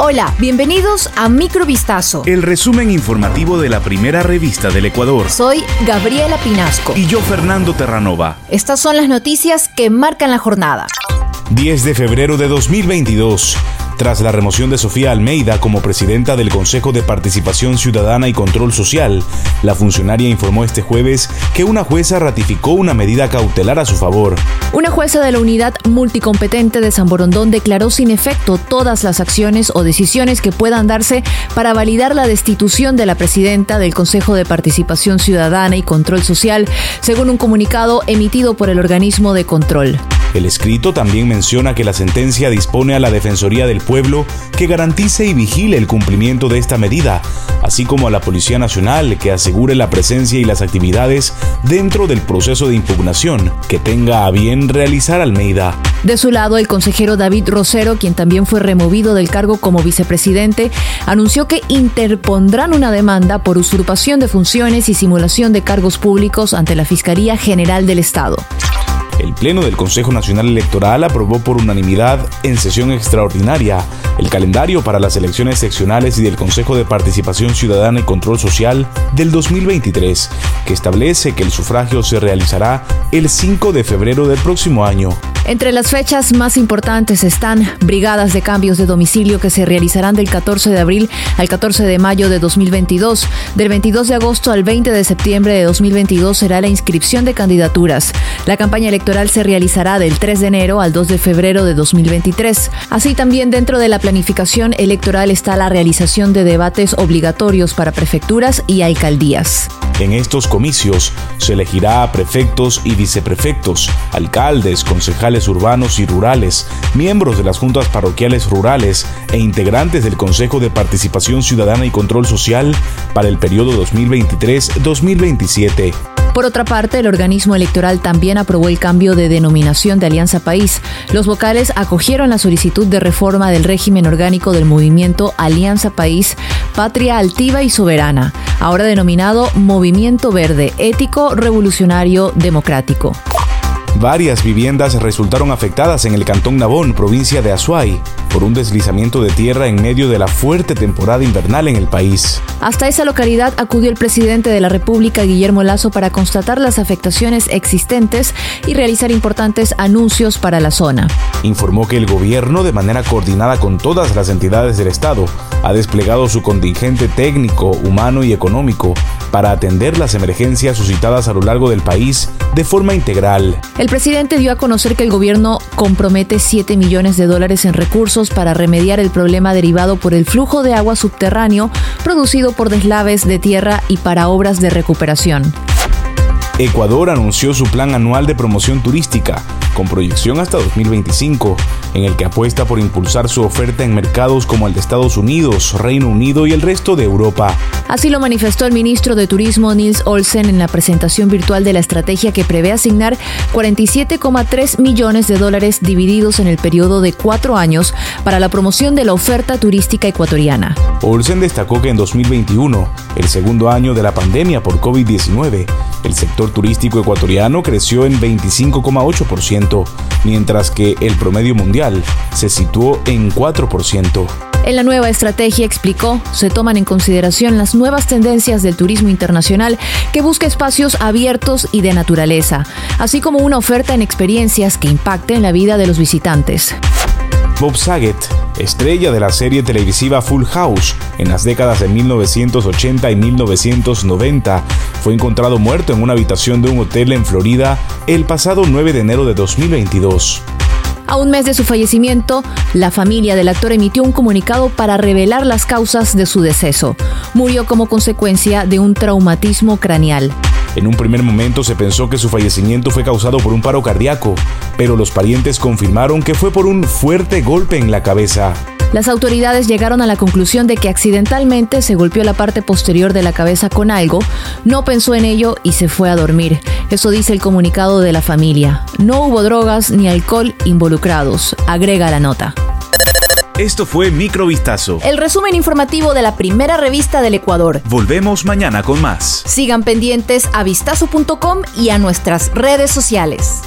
Hola, bienvenidos a Microvistazo. El resumen informativo de la primera revista del Ecuador. Soy Gabriela Pinasco. Y yo, Fernando Terranova. Estas son las noticias que marcan la jornada. 10 de febrero de 2022. Tras la remoción de Sofía Almeida como presidenta del Consejo de Participación Ciudadana y Control Social, la funcionaria informó este jueves que una jueza ratificó una medida cautelar a su favor. Una jueza de la Unidad Multicompetente de San Borondón declaró sin efecto todas las acciones o decisiones que puedan darse para validar la destitución de la presidenta del Consejo de Participación Ciudadana y Control Social, según un comunicado emitido por el organismo de control. El escrito también menciona que la sentencia dispone a la Defensoría del Pueblo que garantice y vigile el cumplimiento de esta medida, así como a la Policía Nacional que asegure la presencia y las actividades dentro del proceso de impugnación que tenga a bien realizar Almeida. De su lado, el consejero David Rosero, quien también fue removido del cargo como vicepresidente, anunció que interpondrán una demanda por usurpación de funciones y simulación de cargos públicos ante la Fiscalía General del Estado. El Pleno del Consejo Nacional Electoral aprobó por unanimidad en sesión extraordinaria el calendario para las elecciones seccionales y del Consejo de Participación Ciudadana y Control Social del 2023, que establece que el sufragio se realizará el 5 de febrero del próximo año. Entre las fechas más importantes están brigadas de cambios de domicilio que se realizarán del 14 de abril al 14 de mayo de 2022. Del 22 de agosto al 20 de septiembre de 2022 será la inscripción de candidaturas. La campaña electoral se realizará del 3 de enero al 2 de febrero de 2023. Así también dentro de la planificación electoral está la realización de debates obligatorios para prefecturas y alcaldías. En estos comicios se elegirá a prefectos y viceprefectos, alcaldes, concejales urbanos y rurales, miembros de las juntas parroquiales rurales e integrantes del Consejo de Participación Ciudadana y Control Social para el periodo 2023-2027. Por otra parte, el organismo electoral también aprobó el cambio de denominación de Alianza País. Los vocales acogieron la solicitud de reforma del régimen orgánico del movimiento Alianza País, Patria Altiva y Soberana, ahora denominado Movimiento Verde, Ético, Revolucionario, Democrático. Varias viviendas resultaron afectadas en el cantón Nabón, provincia de Azuay, por un deslizamiento de tierra en medio de la fuerte temporada invernal en el país. Hasta esa localidad acudió el presidente de la República, Guillermo Lazo, para constatar las afectaciones existentes y realizar importantes anuncios para la zona. Informó que el gobierno, de manera coordinada con todas las entidades del Estado, ha desplegado su contingente técnico, humano y económico para atender las emergencias suscitadas a lo largo del país de forma integral. El presidente dio a conocer que el gobierno compromete 7 millones de dólares en recursos para remediar el problema derivado por el flujo de agua subterráneo producido por deslaves de tierra y para obras de recuperación. Ecuador anunció su plan anual de promoción turística con proyección hasta 2025, en el que apuesta por impulsar su oferta en mercados como el de Estados Unidos, Reino Unido y el resto de Europa. Así lo manifestó el ministro de Turismo Nils Olsen en la presentación virtual de la estrategia que prevé asignar 47,3 millones de dólares divididos en el periodo de cuatro años para la promoción de la oferta turística ecuatoriana. Olsen destacó que en 2021, el segundo año de la pandemia por COVID-19, el sector turístico ecuatoriano creció en 25,8%, mientras que el promedio mundial se situó en 4%. En la nueva estrategia, explicó, se toman en consideración las nuevas tendencias del turismo internacional que busca espacios abiertos y de naturaleza, así como una oferta en experiencias que impacten la vida de los visitantes. Bob Saget, estrella de la serie televisiva Full House en las décadas de 1980 y 1990, fue encontrado muerto en una habitación de un hotel en Florida el pasado 9 de enero de 2022. A un mes de su fallecimiento, la familia del actor emitió un comunicado para revelar las causas de su deceso. Murió como consecuencia de un traumatismo craneal. En un primer momento se pensó que su fallecimiento fue causado por un paro cardíaco, pero los parientes confirmaron que fue por un fuerte golpe en la cabeza. Las autoridades llegaron a la conclusión de que accidentalmente se golpeó la parte posterior de la cabeza con algo, no pensó en ello y se fue a dormir. Eso dice el comunicado de la familia. No hubo drogas ni alcohol involucrados, agrega la nota. Esto fue Microvistazo. El resumen informativo de la primera revista del Ecuador. Volvemos mañana con más. Sigan pendientes a vistazo.com y a nuestras redes sociales.